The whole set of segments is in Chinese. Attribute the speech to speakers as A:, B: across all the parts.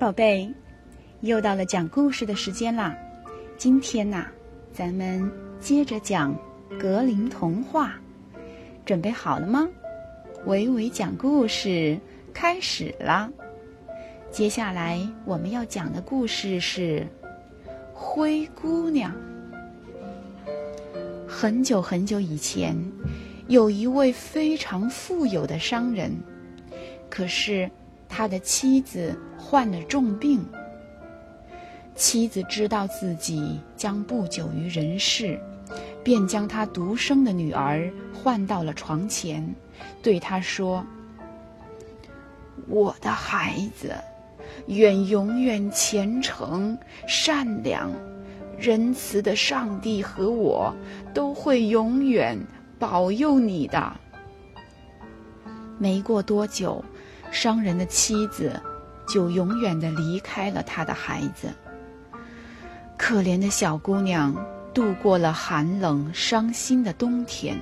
A: 宝贝，又到了讲故事的时间啦！今天呐，咱们接着讲格林童话，准备好了吗？伟伟讲故事开始啦！接下来我们要讲的故事是《灰姑娘》。很久很久以前，有一位非常富有的商人，可是他的妻子患了重病。妻子知道自己将不久于人世，便将他独生的女儿唤到了床前，对他说：“我的孩子。”愿永远虔诚、善良、仁慈的上帝和我都会永远保佑你的。没过多久，商人的妻子就永远的离开了他的孩子。可怜的小姑娘度过了寒冷伤心的冬天。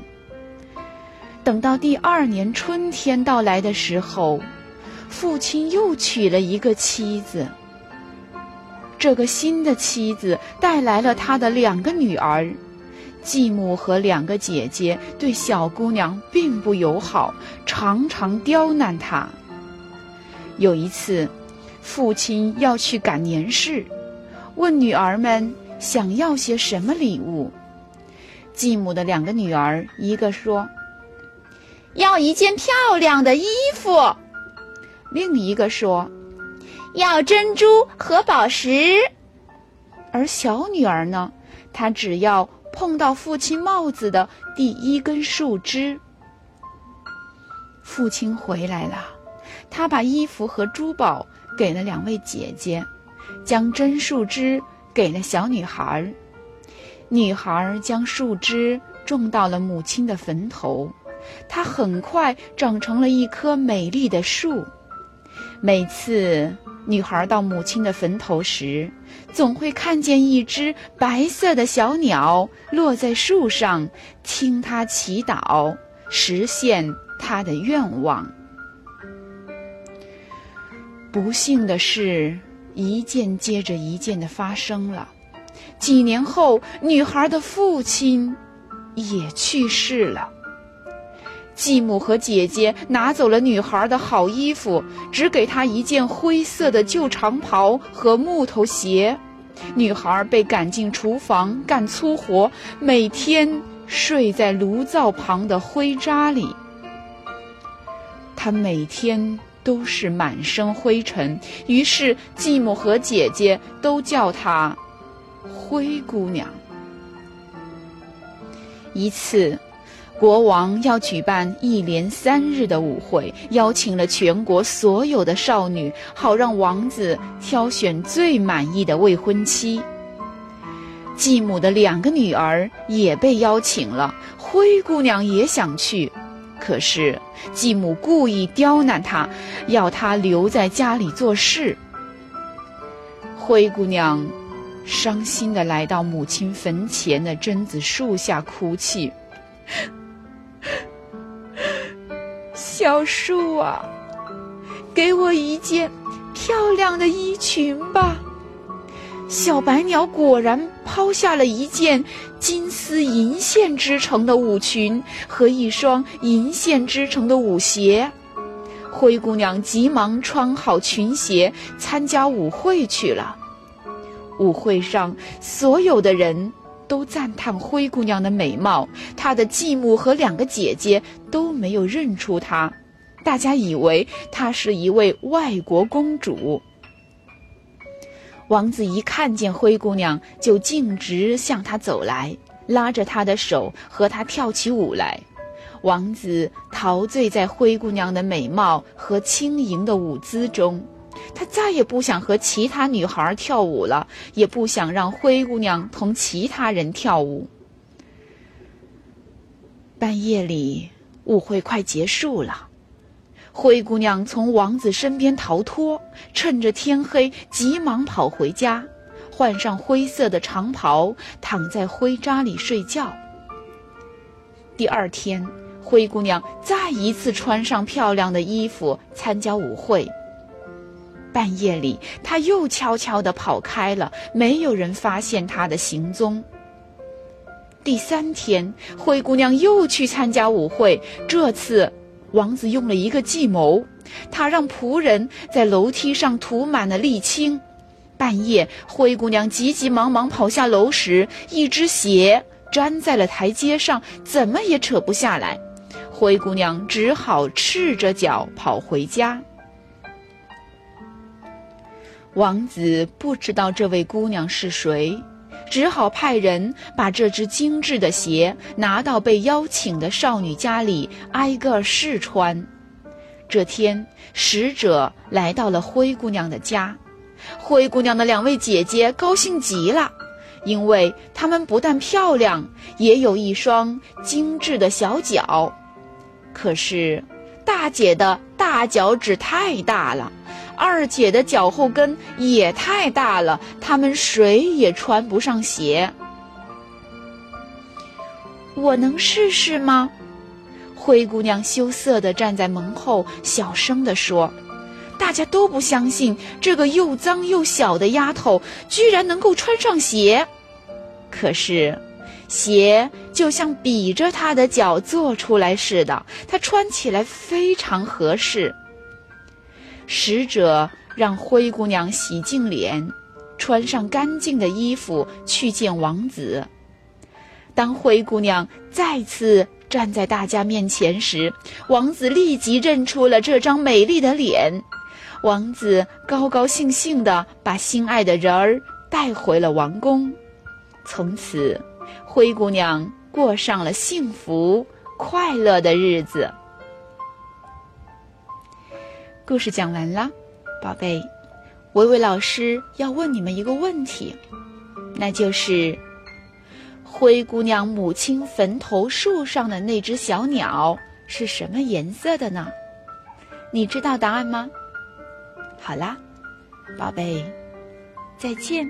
A: 等到第二年春天到来的时候。父亲又娶了一个妻子。这个新的妻子带来了他的两个女儿，继母和两个姐姐对小姑娘并不友好，常常刁难她。有一次，父亲要去赶年事，问女儿们想要些什么礼物。继母的两个女儿，一个说：“要一件漂亮的衣服。”另一个说：“要珍珠和宝石。”而小女儿呢，她只要碰到父亲帽子的第一根树枝。父亲回来了，他把衣服和珠宝给了两位姐姐，将真树枝给了小女孩。女孩将树枝种到了母亲的坟头，它很快长成了一棵美丽的树。每次女孩到母亲的坟头时，总会看见一只白色的小鸟落在树上，听她祈祷，实现她的愿望。不幸的事一件接着一件的发生了。几年后，女孩的父亲也去世了。继母和姐姐拿走了女孩的好衣服，只给她一件灰色的旧长袍和木头鞋。女孩被赶进厨房干粗活，每天睡在炉灶旁的灰渣里。她每天都是满身灰尘，于是继母和姐姐都叫她“灰姑娘”。一次。国王要举办一连三日的舞会，邀请了全国所有的少女，好让王子挑选最满意的未婚妻。继母的两个女儿也被邀请了，灰姑娘也想去，可是继母故意刁难她，要她留在家里做事。灰姑娘伤心地来到母亲坟前的榛子树下哭泣。小树啊，给我一件漂亮的衣裙吧。小白鸟果然抛下了一件金丝银线织成的舞裙和一双银线织成的舞鞋。灰姑娘急忙穿好裙鞋，参加舞会去了。舞会上，所有的人都赞叹灰姑娘的美貌，她的继母和两个姐姐都没有认出她。大家以为她是一位外国公主。王子一看见灰姑娘，就径直向她走来，拉着她的手和她跳起舞来。王子陶醉在灰姑娘的美貌和轻盈的舞姿中，他再也不想和其他女孩跳舞了，也不想让灰姑娘同其他人跳舞。半夜里，舞会快结束了。灰姑娘从王子身边逃脱，趁着天黑，急忙跑回家，换上灰色的长袍，躺在灰渣里睡觉。第二天，灰姑娘再一次穿上漂亮的衣服参加舞会。半夜里，她又悄悄地跑开了，没有人发现她的行踪。第三天，灰姑娘又去参加舞会，这次王子用了一个计谋，他让仆人在楼梯上涂满了沥青。半夜，灰姑娘急急忙忙跑下楼时，一只鞋粘在了台阶上，怎么也扯不下来。灰姑娘只好赤着脚跑回家。王子不知道这位姑娘是谁，只好派人把这只精致的鞋拿到被邀请的少女家里，挨个试穿。这天，使者来到了灰姑娘的家。灰姑娘的两位姐姐高兴极了，因为她们不但漂亮，也有一双精致的小脚。可是，大姐的大脚趾太大了，二姐的脚后跟也太大了，她们谁也穿不上鞋。我能试试吗？灰姑娘羞涩地站在门后，小声地说。大家都不相信这个又脏又小的丫头居然能够穿上鞋，可是，鞋就像比着她的脚做出来似的，她穿起来非常合适。使者让灰姑娘洗净脸，穿上干净的衣服去见王子。当灰姑娘再次站在大家面前时，王子立即认出了这张美丽的脸。王子高高兴兴地把心爱的人儿带回了王宫，从此，灰姑娘过上了幸福快乐的日子。故事讲完了，宝贝，维维老师要问你们一个问题，那就是：灰姑娘母亲坟头树上的那只小鸟是什么颜色的呢？你知道答案吗？好啦，宝贝，再见。